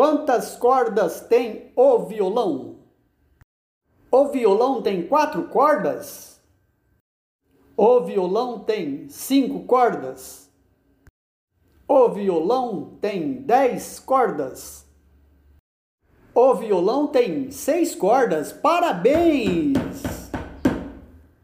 Quantas cordas tem o violão? O violão tem quatro cordas? O violão tem cinco cordas? O violão tem dez cordas? O violão tem seis cordas. Parabéns!